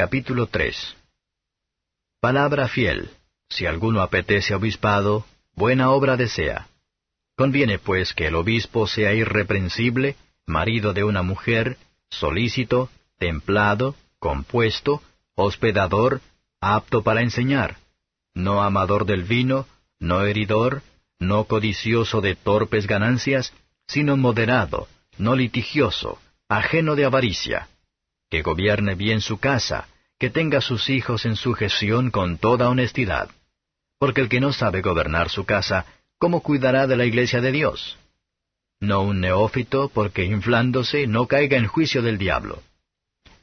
Capítulo 3 Palabra fiel. Si alguno apetece obispado, buena obra desea. Conviene pues que el obispo sea irreprensible, marido de una mujer, solícito, templado, compuesto, hospedador, apto para enseñar, no amador del vino, no heridor, no codicioso de torpes ganancias, sino moderado, no litigioso, ajeno de avaricia, que gobierne bien su casa, que tenga sus hijos en sujeción con toda honestidad. Porque el que no sabe gobernar su casa, ¿cómo cuidará de la iglesia de Dios? No un neófito, porque inflándose no caiga en juicio del diablo.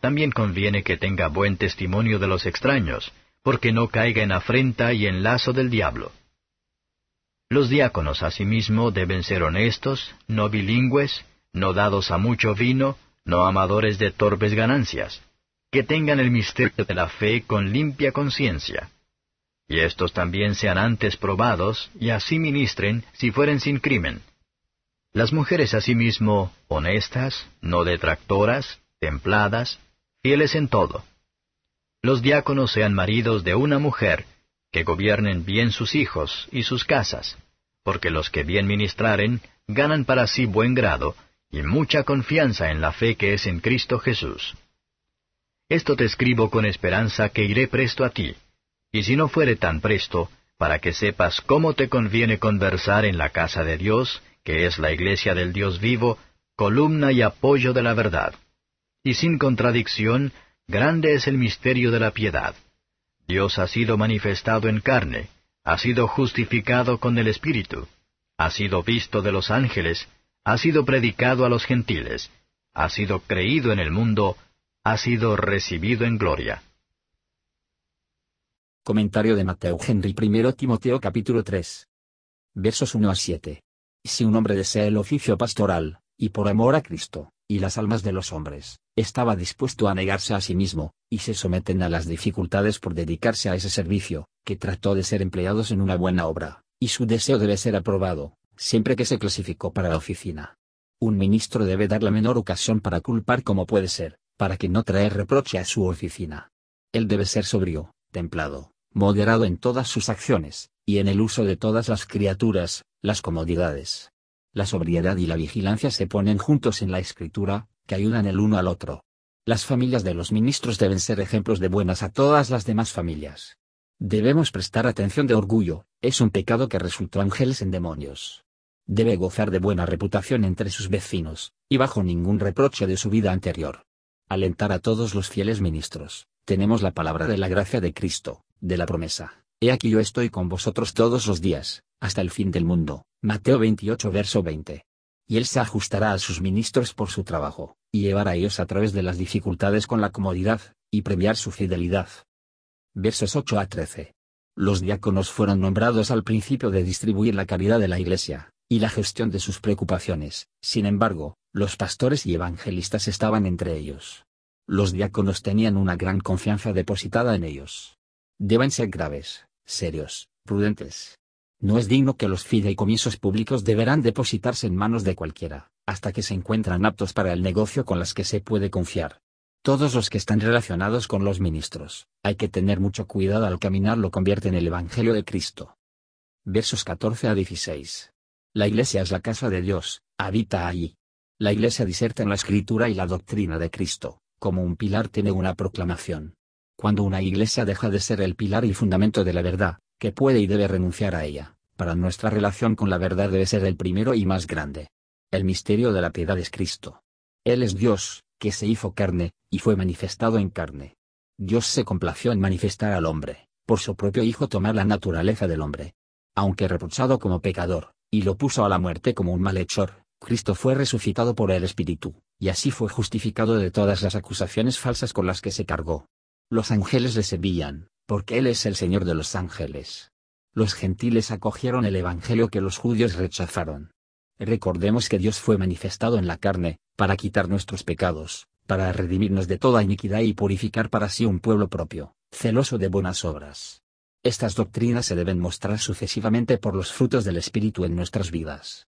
También conviene que tenga buen testimonio de los extraños, porque no caiga en afrenta y en lazo del diablo. Los diáconos asimismo deben ser honestos, no bilingües, no dados a mucho vino, no amadores de torpes ganancias, que tengan el misterio de la fe con limpia conciencia. Y estos también sean antes probados, y así ministren, si fueren sin crimen. Las mujeres asimismo, honestas, no detractoras, templadas, fieles en todo. Los diáconos sean maridos de una mujer, que gobiernen bien sus hijos y sus casas, porque los que bien ministraren ganan para sí buen grado, y mucha confianza en la fe que es en Cristo Jesús. Esto te escribo con esperanza que iré presto a ti, y si no fuere tan presto, para que sepas cómo te conviene conversar en la casa de Dios, que es la iglesia del Dios vivo, columna y apoyo de la verdad. Y sin contradicción, grande es el misterio de la piedad. Dios ha sido manifestado en carne, ha sido justificado con el Espíritu, ha sido visto de los ángeles, ha sido predicado a los gentiles, ha sido creído en el mundo, ha sido recibido en gloria. Comentario de Mateo Henry I Timoteo capítulo 3. Versos 1 a 7. Si un hombre desea el oficio pastoral, y por amor a Cristo, y las almas de los hombres, estaba dispuesto a negarse a sí mismo, y se someten a las dificultades por dedicarse a ese servicio, que trató de ser empleados en una buena obra, y su deseo debe ser aprobado, siempre que se clasificó para la oficina. Un ministro debe dar la menor ocasión para culpar como puede ser, para que no traer reproche a su oficina. Él debe ser sobrio, templado, moderado en todas sus acciones, y en el uso de todas las criaturas, las comodidades. La sobriedad y la vigilancia se ponen juntos en la escritura, que ayudan el uno al otro. Las familias de los ministros deben ser ejemplos de buenas a todas las demás familias. Debemos prestar atención de orgullo, es un pecado que resultó ángeles en demonios debe gozar de buena reputación entre sus vecinos, y bajo ningún reproche de su vida anterior. Alentar a todos los fieles ministros, tenemos la palabra de la gracia de Cristo, de la promesa. He aquí yo estoy con vosotros todos los días, hasta el fin del mundo. Mateo 28 verso 20. Y él se ajustará a sus ministros por su trabajo, y llevará a ellos a través de las dificultades con la comodidad, y premiar su fidelidad. Versos 8 a 13. Los diáconos fueron nombrados al principio de distribuir la caridad de la iglesia, y la gestión de sus preocupaciones. Sin embargo, los pastores y evangelistas estaban entre ellos. Los diáconos tenían una gran confianza depositada en ellos. Deben ser graves, serios, prudentes. No es digno que los fideicomisos públicos deberán depositarse en manos de cualquiera, hasta que se encuentran aptos para el negocio con las que se puede confiar. Todos los que están relacionados con los ministros, hay que tener mucho cuidado al caminar lo convierte en el Evangelio de Cristo. Versos 14 a 16. La iglesia es la casa de Dios, habita allí. La iglesia diserta en la escritura y la doctrina de Cristo, como un pilar tiene una proclamación. Cuando una iglesia deja de ser el pilar y fundamento de la verdad, que puede y debe renunciar a ella, para nuestra relación con la verdad debe ser el primero y más grande. El misterio de la piedad es Cristo. Él es Dios, que se hizo carne, y fue manifestado en carne. Dios se complació en manifestar al hombre, por su propio Hijo tomar la naturaleza del hombre. Aunque reprochado como pecador, y lo puso a la muerte como un malhechor, Cristo fue resucitado por el Espíritu, y así fue justificado de todas las acusaciones falsas con las que se cargó. Los ángeles le servían, porque Él es el Señor de los ángeles. Los gentiles acogieron el Evangelio que los judíos rechazaron. Recordemos que Dios fue manifestado en la carne, para quitar nuestros pecados, para redimirnos de toda iniquidad y purificar para sí un pueblo propio, celoso de buenas obras. Estas doctrinas se deben mostrar sucesivamente por los frutos del Espíritu en nuestras vidas.